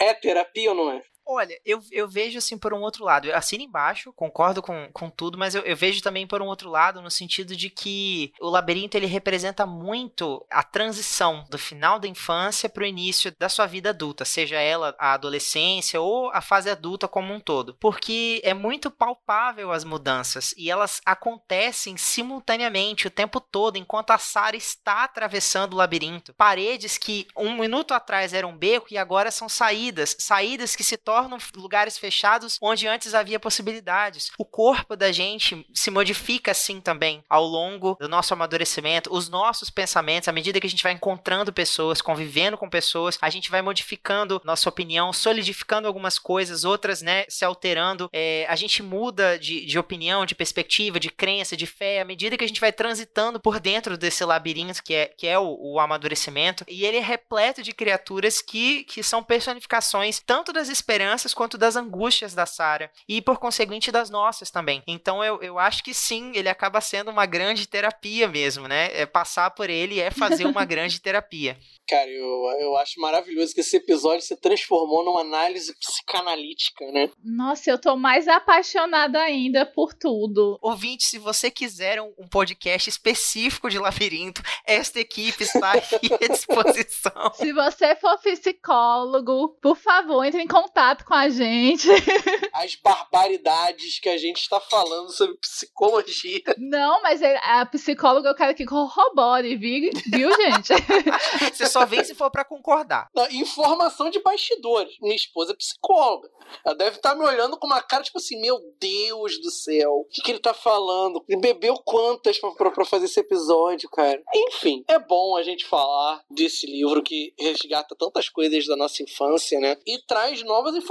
É terapia ou não é? Olha, eu, eu vejo assim por um outro lado. Eu assino embaixo, concordo com, com tudo, mas eu, eu vejo também por um outro lado, no sentido de que o labirinto ele representa muito a transição do final da infância para o início da sua vida adulta, seja ela a adolescência ou a fase adulta como um todo. Porque é muito palpável as mudanças e elas acontecem simultaneamente o tempo todo enquanto a Sarah está atravessando o labirinto. Paredes que um minuto atrás eram um beco e agora são saídas, saídas que se tornam lugares fechados onde antes havia possibilidades. O corpo da gente se modifica assim também ao longo do nosso amadurecimento, os nossos pensamentos, à medida que a gente vai encontrando pessoas, convivendo com pessoas, a gente vai modificando nossa opinião, solidificando algumas coisas, outras, né, se alterando. É, a gente muda de, de opinião, de perspectiva, de crença, de fé, à medida que a gente vai transitando por dentro desse labirinto que é, que é o, o amadurecimento. E ele é repleto de criaturas que, que são personificações tanto das esperanças quanto das angústias da Sarah. E por conseguinte das nossas também. Então eu, eu acho que sim, ele acaba sendo uma grande terapia mesmo, né? É passar por ele é fazer uma grande terapia. Cara, eu, eu acho maravilhoso que esse episódio se transformou numa análise psicanalítica, né? Nossa, eu tô mais apaixonada ainda por tudo. Ouvinte, se você quiser um, um podcast específico de labirinto, esta equipe está aqui à disposição. Se você for psicólogo, por favor, entre em contato com a gente. As barbaridades que a gente está falando sobre psicologia. Não, mas a psicóloga eu quero que corrobore, viu, viu gente? Você só vem se for para concordar. Não, informação de bastidores. Minha esposa é psicóloga. Ela deve estar tá me olhando com uma cara tipo assim: Meu Deus do céu, o que, que ele tá falando? Ele bebeu quantas pra, fazer esse episódio, cara? Enfim, é bom a gente falar desse livro que resgata tantas coisas da nossa infância, né? E traz novas informações,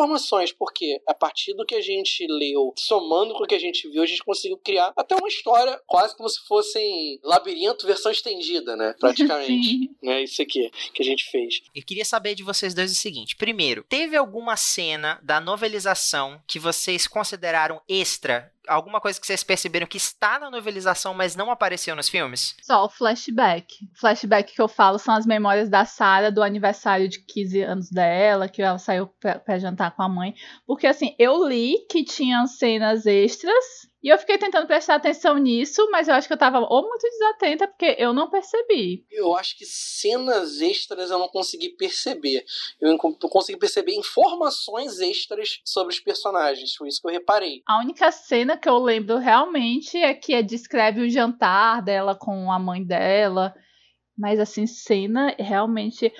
porque a partir do que a gente leu, somando com o que a gente viu, a gente conseguiu criar até uma história quase como se fosse labirinto versão estendida, né? Praticamente. né? Isso aqui que a gente fez. Eu queria saber de vocês dois o seguinte: primeiro, teve alguma cena da novelização que vocês consideraram extra alguma coisa que vocês perceberam que está na novelização, mas não apareceu nos filmes? Só o flashback. O flashback que eu falo são as memórias da Sarah do aniversário de 15 anos dela, que ela saiu para jantar com a mãe. Porque assim, eu li que tinham cenas extras e eu fiquei tentando prestar atenção nisso, mas eu acho que eu tava ou muito desatenta, porque eu não percebi. Eu acho que cenas extras eu não consegui perceber. Eu consegui perceber informações extras sobre os personagens. Foi isso que eu reparei. A única cena que eu lembro realmente é que descreve o jantar dela com a mãe dela. Mas assim, cena realmente.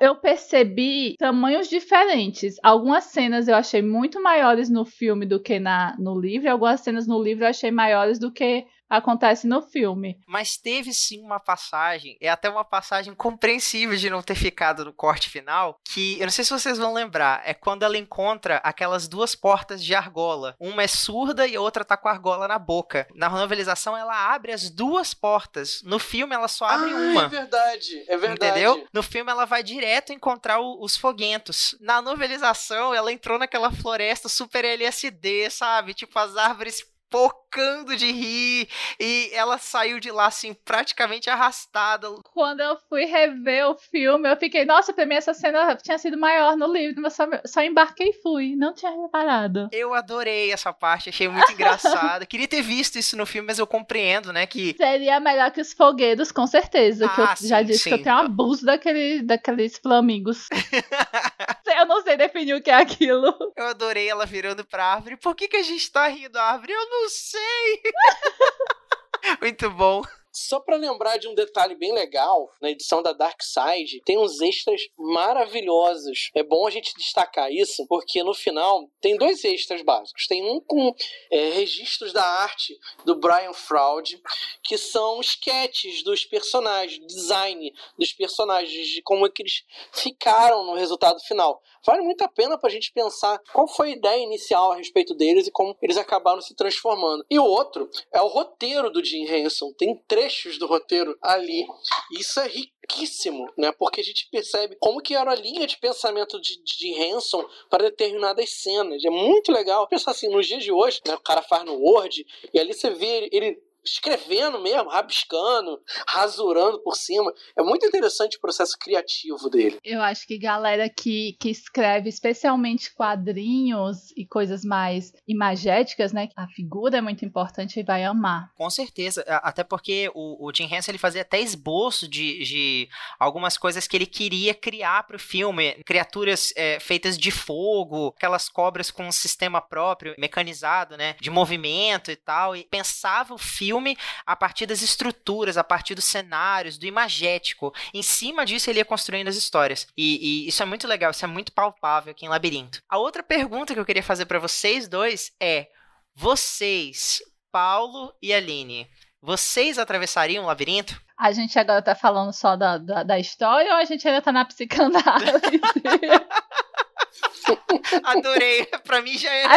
Eu percebi tamanhos diferentes. Algumas cenas eu achei muito maiores no filme do que na, no livro, algumas cenas no livro eu achei maiores do que acontece no filme. Mas teve sim uma passagem, é até uma passagem compreensível de não ter ficado no corte final, que eu não sei se vocês vão lembrar, é quando ela encontra aquelas duas portas de argola. Uma é surda e a outra tá com a argola na boca. Na novelização ela abre as duas portas. No filme ela só abre ah, uma. É verdade, é verdade. Entendeu? No filme ela vai direto encontrar o, os foguentos. Na novelização ela entrou naquela floresta super LSD, sabe? Tipo as árvores pocando de rir e ela saiu de lá assim praticamente arrastada. Quando eu fui rever o filme, eu fiquei, nossa, pra mim essa cena tinha sido maior no livro, mas só, só embarquei e fui, não tinha reparado. Eu adorei essa parte, achei muito engraçada. Queria ter visto isso no filme, mas eu compreendo, né, que seria melhor que os fogueiros, com certeza, ah, que eu sim, já disse sim. que eu tenho um abuso daquele, daqueles flamingos. eu não sei definir o que é aquilo. Eu adorei ela virando pra árvore. Por que, que a gente tá rindo da árvore? Eu não sei. Muito bom. Só para lembrar de um detalhe bem legal, na edição da Dark Side tem uns extras maravilhosos. É bom a gente destacar isso, porque no final tem dois extras básicos. Tem um com é, registros da arte do Brian Fraud, que são sketches dos personagens, design dos personagens, de como é que eles ficaram no resultado final. Vale muito a pena para a gente pensar qual foi a ideia inicial a respeito deles e como eles acabaram se transformando. E o outro é o roteiro do Jim Henson. Tem três trechos do roteiro ali. Isso é riquíssimo, né? Porque a gente percebe como que era a linha de pensamento de, de Hanson para determinadas cenas. É muito legal pensar assim, nos dias de hoje, né, o cara faz no Word e ali você vê ele escrevendo mesmo, rabiscando, rasurando por cima. É muito interessante o processo criativo dele. Eu acho que galera que, que escreve especialmente quadrinhos e coisas mais imagéticas, né? A figura é muito importante e vai amar. Com certeza. Até porque o, o Jim Henson ele fazia até esboço de, de algumas coisas que ele queria criar para o filme. Criaturas é, feitas de fogo, aquelas cobras com um sistema próprio, mecanizado, né? De movimento e tal. E pensava o filme a partir das estruturas, a partir dos cenários, do imagético. Em cima disso, ele ia construindo as histórias. E, e isso é muito legal, isso é muito palpável aqui em Labirinto. A outra pergunta que eu queria fazer para vocês dois é: vocês, Paulo e Aline, vocês atravessariam o labirinto? A gente agora tá falando só da, da, da história ou a gente ainda tá na psicanálise? Adorei. Pra mim já é.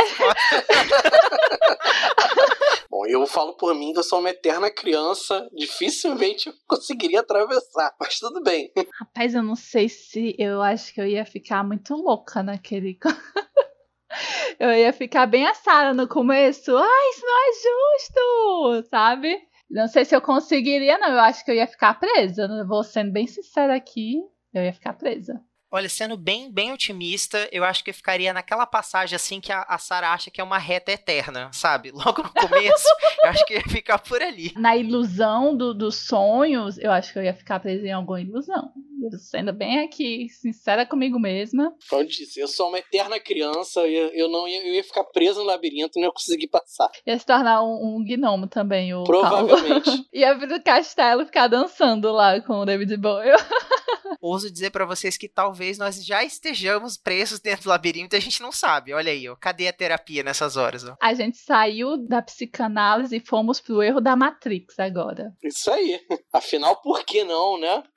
Bom, eu falo por mim que eu sou uma eterna criança. Dificilmente conseguiria atravessar, mas tudo bem. Rapaz, eu não sei se. Eu acho que eu ia ficar muito louca naquele. eu ia ficar bem assada no começo. Ah, isso não é justo, sabe? Não sei se eu conseguiria, não. Eu acho que eu ia ficar presa. Vou sendo bem sincera aqui. Eu ia ficar presa. Olha, sendo bem, bem otimista, eu acho que ficaria naquela passagem assim que a, a Sarah acha que é uma reta eterna, sabe? Logo no começo, eu acho que ia ficar por ali. Na ilusão do, dos sonhos, eu acho que eu ia ficar presa em alguma ilusão. Eu sendo bem aqui, sincera comigo mesma. Como disse, eu sou uma eterna criança, eu, eu não ia, eu ia ficar presa no labirinto e não ia conseguir passar. Ia se tornar um, um gnomo também, o Provavelmente. Paulo. ia vir do castelo ficar dançando lá com o David Bowie. Ouso dizer para vocês que talvez nós já estejamos presos dentro do labirinto e a gente não sabe. Olha aí, ó. Cadê a terapia nessas horas? Ó? A gente saiu da psicanálise e fomos pro erro da Matrix agora. Isso aí. Afinal, por que não, né?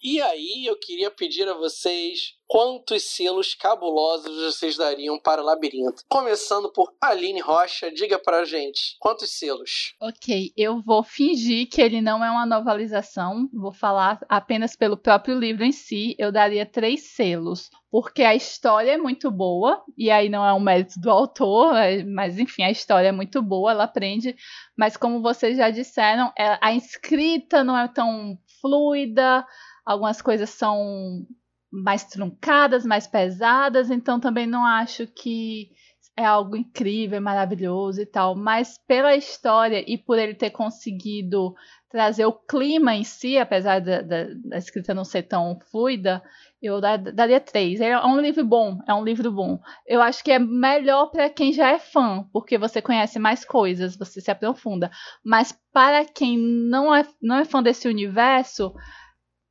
E aí eu queria pedir a vocês quantos selos cabulosos vocês dariam para o labirinto. Começando por Aline Rocha, diga pra gente, quantos selos? Ok, eu vou fingir que ele não é uma novelização, vou falar apenas pelo próprio livro em si, eu daria três selos. Porque a história é muito boa, e aí não é um mérito do autor, é, mas enfim, a história é muito boa, ela aprende, mas como vocês já disseram, é, a escrita não é tão fluida, algumas coisas são mais truncadas, mais pesadas, então também não acho que é algo incrível, maravilhoso e tal, mas pela história e por ele ter conseguido trazer o clima em si, apesar da, da, da escrita não ser tão fluida, eu daria três. É um livro bom, é um livro bom. Eu acho que é melhor para quem já é fã, porque você conhece mais coisas, você se aprofunda. Mas para quem não é, não é fã desse universo,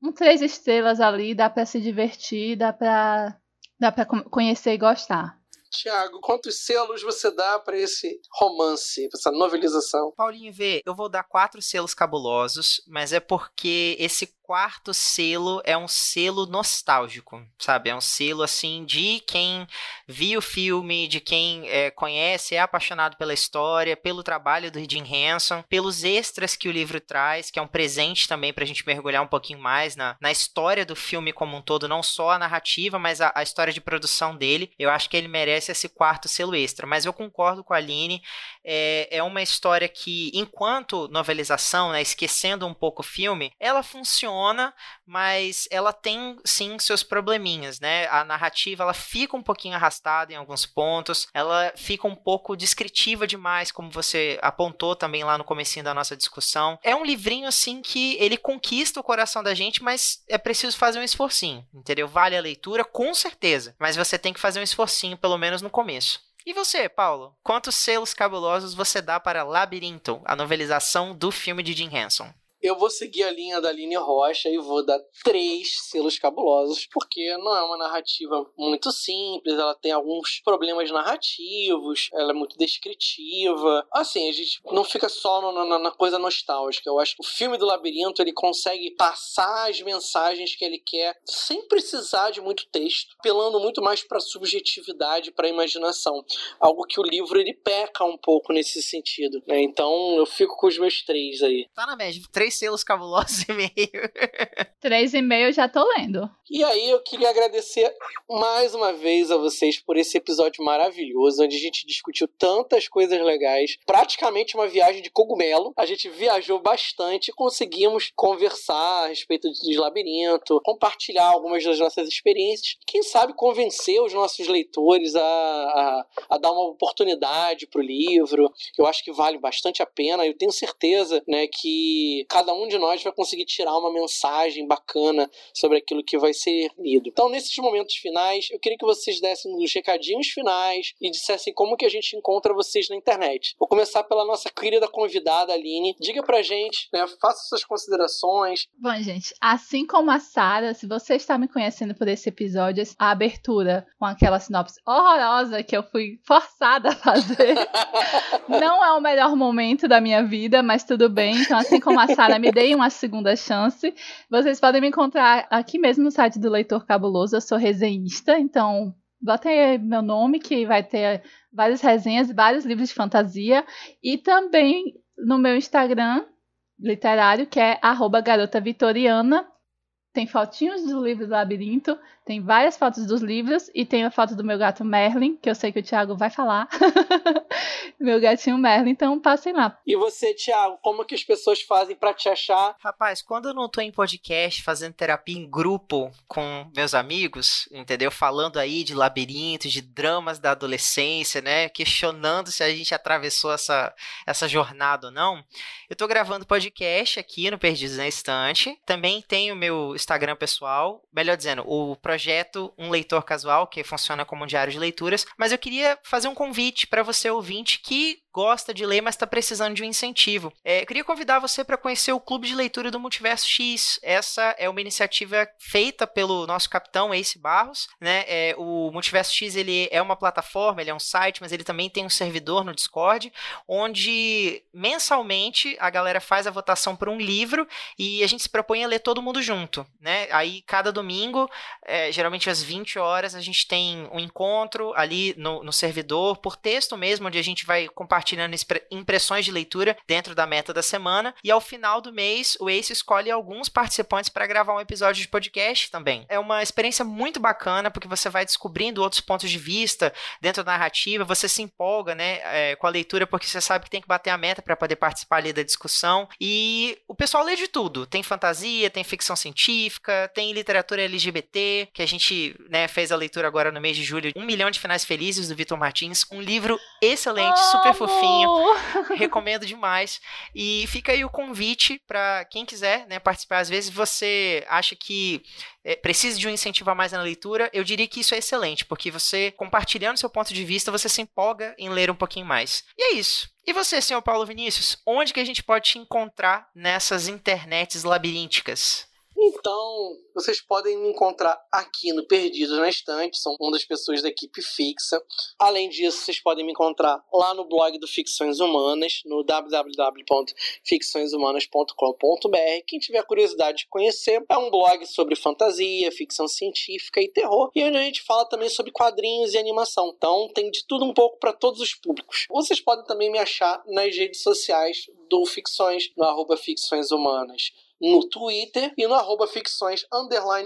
um três estrelas ali, dá para se divertir, dá para dá para conhecer e gostar. Tiago, quantos selos você dá para esse romance, pra essa novelização? Paulinho V, eu vou dar quatro selos cabulosos, mas é porque esse quarto selo é um selo nostálgico, sabe? É um selo assim de quem viu o filme, de quem é, conhece, é apaixonado pela história, pelo trabalho do Jim Henson, pelos extras que o livro traz, que é um presente também para a gente mergulhar um pouquinho mais na, na história do filme como um todo, não só a narrativa, mas a, a história de produção dele. Eu acho que ele merece esse quarto selo extra. Mas eu concordo com a Aline, é, é uma história que, enquanto novelização, né, esquecendo um pouco o filme, ela funciona mas ela tem sim seus probleminhas, né? A narrativa ela fica um pouquinho arrastada em alguns pontos, ela fica um pouco descritiva demais, como você apontou também lá no comecinho da nossa discussão. É um livrinho assim que ele conquista o coração da gente, mas é preciso fazer um esforcinho, entendeu? Vale a leitura com certeza, mas você tem que fazer um esforcinho pelo menos no começo. E você, Paulo? Quantos selos cabulosos você dá para Labirinto, a novelização do filme de Jim Henson? Eu vou seguir a linha da Aline Rocha e vou dar três selos cabulosos, porque não é uma narrativa muito simples, ela tem alguns problemas narrativos, ela é muito descritiva. Assim, a gente não fica só no, na, na, coisa nostálgica. Eu acho que o filme do Labirinto ele consegue passar as mensagens que ele quer sem precisar de muito texto, apelando muito mais para subjetividade, para imaginação. Algo que o livro ele peca um pouco nesse sentido. Né? Então eu fico com os meus três aí. Tá na média. Três selos cabulosos e meio. Três e meio já tô lendo. E aí eu queria agradecer mais uma vez a vocês por esse episódio maravilhoso, onde a gente discutiu tantas coisas legais, praticamente uma viagem de cogumelo. A gente viajou bastante, conseguimos conversar a respeito de labirinto, compartilhar algumas das nossas experiências, quem sabe convencer os nossos leitores a, a, a dar uma oportunidade para o livro. Eu acho que vale bastante a pena. Eu tenho certeza, né, que cada um de nós vai conseguir tirar uma mensagem bacana sobre aquilo que vai ser lido. Então, nesses momentos finais, eu queria que vocês dessem os recadinhos finais e dissessem como que a gente encontra vocês na internet. Vou começar pela nossa querida convidada, Aline. Diga pra gente, né, faça suas considerações. Bom, gente, assim como a Sara, se você está me conhecendo por esse episódio, a abertura com aquela sinopse horrorosa que eu fui forçada a fazer, não é o melhor momento da minha vida, mas tudo bem. Então, assim como a Sara, me dei uma segunda chance. Vocês podem me encontrar aqui mesmo no site do Leitor Cabuloso. Eu sou resenhista, então botem aí meu nome que vai ter várias resenhas, vários livros de fantasia e também no meu Instagram literário que é @garota_vitoriana. Tem fotinhos do livro do labirinto, tem várias fotos dos livros e tem a foto do meu gato Merlin, que eu sei que o Thiago vai falar. meu gatinho Merlin, então passem lá. E você, Thiago, como que as pessoas fazem para te achar? Rapaz, quando eu não tô em podcast fazendo terapia em grupo com meus amigos, entendeu? Falando aí de labirintos, de dramas da adolescência, né? Questionando se a gente atravessou essa, essa jornada ou não. Eu tô gravando podcast aqui no Perdidos na Estante. Também tenho meu Instagram pessoal, melhor dizendo, o projeto projeto Um Leitor Casual, que funciona como um diário de leituras, mas eu queria fazer um convite para você ouvinte que gosta de ler, mas está precisando de um incentivo. É, eu queria convidar você para conhecer o Clube de Leitura do Multiverso X. Essa é uma iniciativa feita pelo nosso capitão Ace Barros. Né? É, o Multiverso X ele é uma plataforma, ele é um site, mas ele também tem um servidor no Discord, onde mensalmente a galera faz a votação por um livro e a gente se propõe a ler todo mundo junto. Né? Aí cada domingo, é, geralmente às 20 horas, a gente tem um encontro ali no, no servidor, por texto mesmo, onde a gente vai compartilhar compartilhando impressões de leitura dentro da meta da semana. E ao final do mês, o Ace escolhe alguns participantes para gravar um episódio de podcast também. É uma experiência muito bacana, porque você vai descobrindo outros pontos de vista dentro da narrativa, você se empolga né, é, com a leitura, porque você sabe que tem que bater a meta para poder participar ali da discussão. E o pessoal lê de tudo: tem fantasia, tem ficção científica, tem literatura LGBT, que a gente né, fez a leitura agora no mês de julho, Um Milhão de Finais Felizes, do Vitor Martins. Um livro excelente, super fofinho fofinho. Recomendo demais. E fica aí o convite para quem quiser né, participar. Às vezes você acha que é, precisa de um incentivo a mais na leitura, eu diria que isso é excelente, porque você, compartilhando seu ponto de vista, você se empolga em ler um pouquinho mais. E é isso. E você, senhor Paulo Vinícius, onde que a gente pode te encontrar nessas internets labirínticas? Então, vocês podem me encontrar aqui no Perdidos na Estante, são uma das pessoas da equipe fixa. Além disso, vocês podem me encontrar lá no blog do Ficções Humanas, no www.ficçõeshumanas.com.br. Quem tiver curiosidade de conhecer, é um blog sobre fantasia, ficção científica e terror, e onde a gente fala também sobre quadrinhos e animação. Então, tem de tudo um pouco para todos os públicos. Vocês podem também me achar nas redes sociais do Ficções, no arroba Ficções Humanas no Twitter e no arroba ficções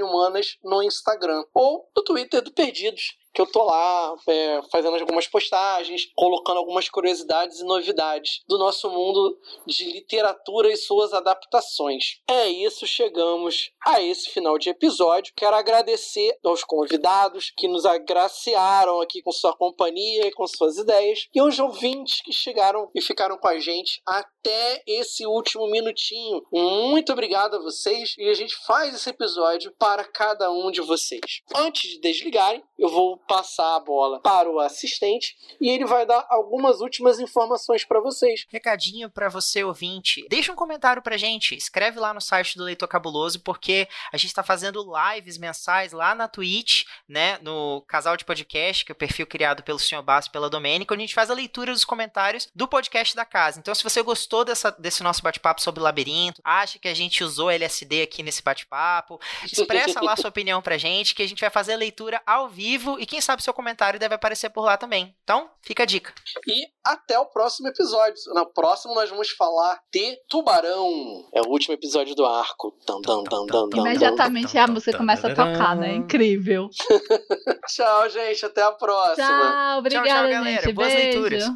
humanas no Instagram. Ou no Twitter do Perdidos, que eu tô lá é, fazendo algumas postagens, colocando algumas curiosidades e novidades do nosso mundo de literatura e suas adaptações. É isso, chegamos a esse final de episódio. Quero agradecer aos convidados que nos agraciaram aqui com sua companhia e com suas ideias, e aos ouvintes que chegaram e ficaram com a gente até esse último minutinho. Muito obrigado a vocês e a gente faz esse episódio para cada um de vocês. Antes de desligarem, eu vou passar a bola para o assistente e ele vai dar algumas últimas informações para vocês. Recadinho para você ouvinte. Deixa um comentário pra gente, escreve lá no site do Leitor Cabuloso porque a gente está fazendo lives mensais lá na Twitch, né, no Casal de Podcast, que é o perfil criado pelo Sr. Basso e pela Domênica, onde a gente faz a leitura dos comentários do podcast da casa. Então, se você gostou dessa, desse nosso bate-papo sobre labirinto, acha que a gente usou LSD aqui nesse bate-papo, expressa lá sua opinião pra gente, que a gente vai fazer a leitura ao vivo e quem quem sabe seu comentário deve aparecer por lá também. Então, fica a dica. E até o próximo episódio. No próximo nós vamos falar de Tubarão. É o último episódio do arco. Dun, dun, dun, Imediatamente a música começa a tocar, né? Incrível. Tchau, gente. Até a próxima. Tchau, obrigada, tchau, galera. gente. Boas Beijo. leituras.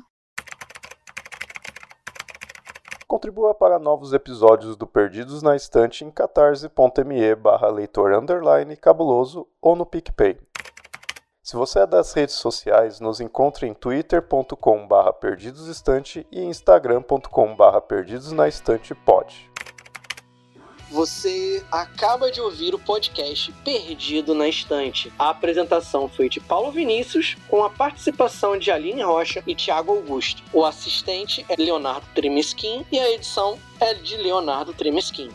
Contribua para novos episódios do Perdidos na Estante em catarse.me barra leitor underline cabuloso ou no PicPay. Se você é das redes sociais, nos encontre em twitter.com barra perdidosestante e instagram.com barra perdidosnaestantepod. Você acaba de ouvir o podcast Perdido na Estante. A apresentação foi de Paulo Vinícius, com a participação de Aline Rocha e Tiago Augusto. O assistente é Leonardo Tremesquim e a edição é de Leonardo Tremesquim.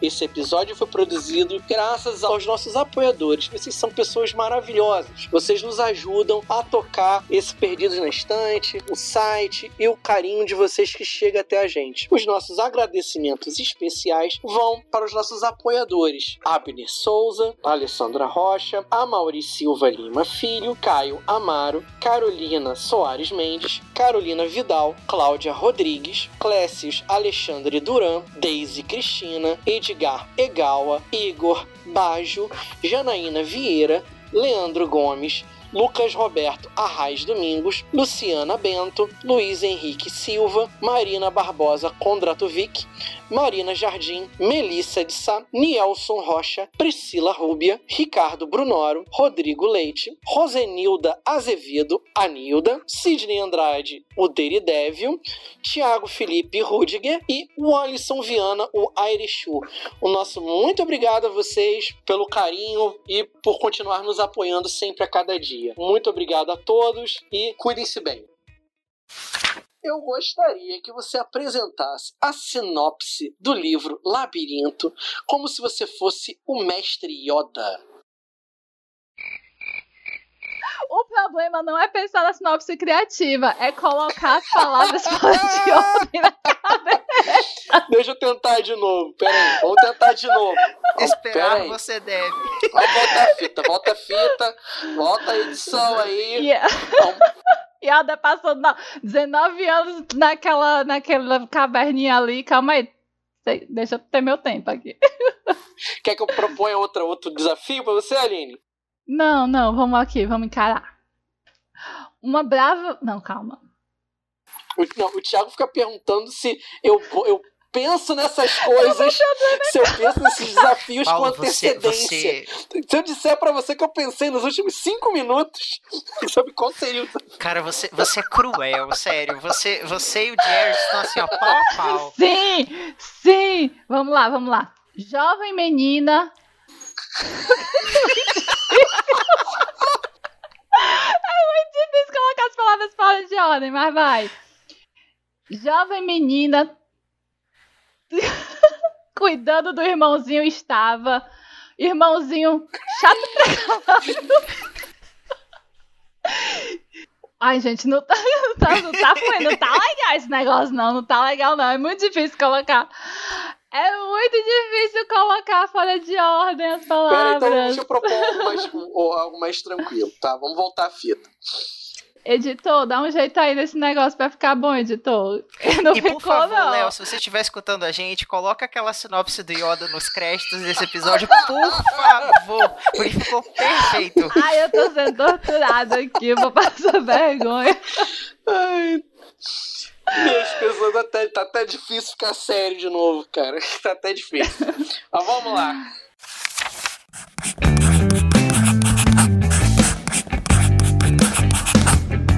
Esse episódio foi produzido graças aos nossos apoiadores. Vocês são pessoas maravilhosas. Vocês nos ajudam a tocar esse Perdidos na Estante, o site e o carinho de vocês que chega até a gente. Os nossos agradecimentos especiais vão para os nossos apoiadores: Abner Souza, Alessandra Rocha, Amauri Silva Lima Filho, Caio Amaro, Carolina Soares Mendes, Carolina Vidal, Cláudia Rodrigues, Clécius Alexandre Duran, Deise Cristina, Edgar Egawa, Igor Bajo, Janaína Vieira, Leandro Gomes, Lucas Roberto Arraes Domingos, Luciana Bento, Luiz Henrique Silva, Marina Barbosa Kondratovic, Marina Jardim, Melissa de Sá, Nielson Rocha, Priscila Rúbia, Ricardo Brunoro, Rodrigo Leite, Rosenilda Azevedo, Anilda, Sidney Andrade, o Deridévio, Tiago Felipe Rudiger e o Alisson Viana, o Airechu. O nosso muito obrigado a vocês pelo carinho e por continuar nos apoiando sempre a cada dia. Muito obrigado a todos e cuidem-se bem. Eu gostaria que você apresentasse a sinopse do livro Labirinto como se você fosse o mestre Yoda. O problema não é pensar na sinopse criativa, é colocar as palavras fora de ordem na cabeça. Deixa eu tentar de novo. Pera aí, vamos tentar de novo. Pera Esperar você deve. Vamos voltar a fita, volta a fita, volta a edição aí. E, Vamos- e a Ada passou no- 19 anos naquela, naquela caverninha ali. Calma aí. Deixa eu ter meu tempo aqui. Quer que eu proponha outra, outro desafio pra você, Aline? Não, não, vamos aqui, vamos encarar. Uma brava. Não, calma. O, não, o Thiago fica perguntando se eu, eu penso nessas coisas, se eu penso nesses desafios Paulo, com você, antecedência. você. Se eu disser pra você que eu pensei nos últimos cinco minutos sobre qual seria o Cara, você, você é cruel, sério. Você, você e o Jerry estão assim, ó, pau a pau. Sim, sim. Vamos lá, vamos lá. Jovem menina. é muito difícil colocar as palavras fora de ordem, mas vai. Jovem menina. Cuidando do irmãozinho estava. Irmãozinho chato pra. Ai, gente, não tá, não tá, não tá não tá legal esse negócio, não. Não tá legal, não. É muito difícil colocar. É muito difícil colocar fora de ordem as Pera, palavras. então deixa eu propor algo mais, algo mais tranquilo, tá? Vamos voltar à fita. Editor, dá um jeito aí nesse negócio pra ficar bom, editor. Não E ficou, por favor, não. Léo, se você estiver escutando a gente, coloca aquela sinopse do Yoda nos créditos desse episódio, por favor, porque ficou perfeito. Ai, eu tô sendo torturado aqui, eu vou passar vergonha. Ai. Minhas pessoas até, tá até difícil ficar sério de novo, cara. Tá até difícil. Mas vamos lá.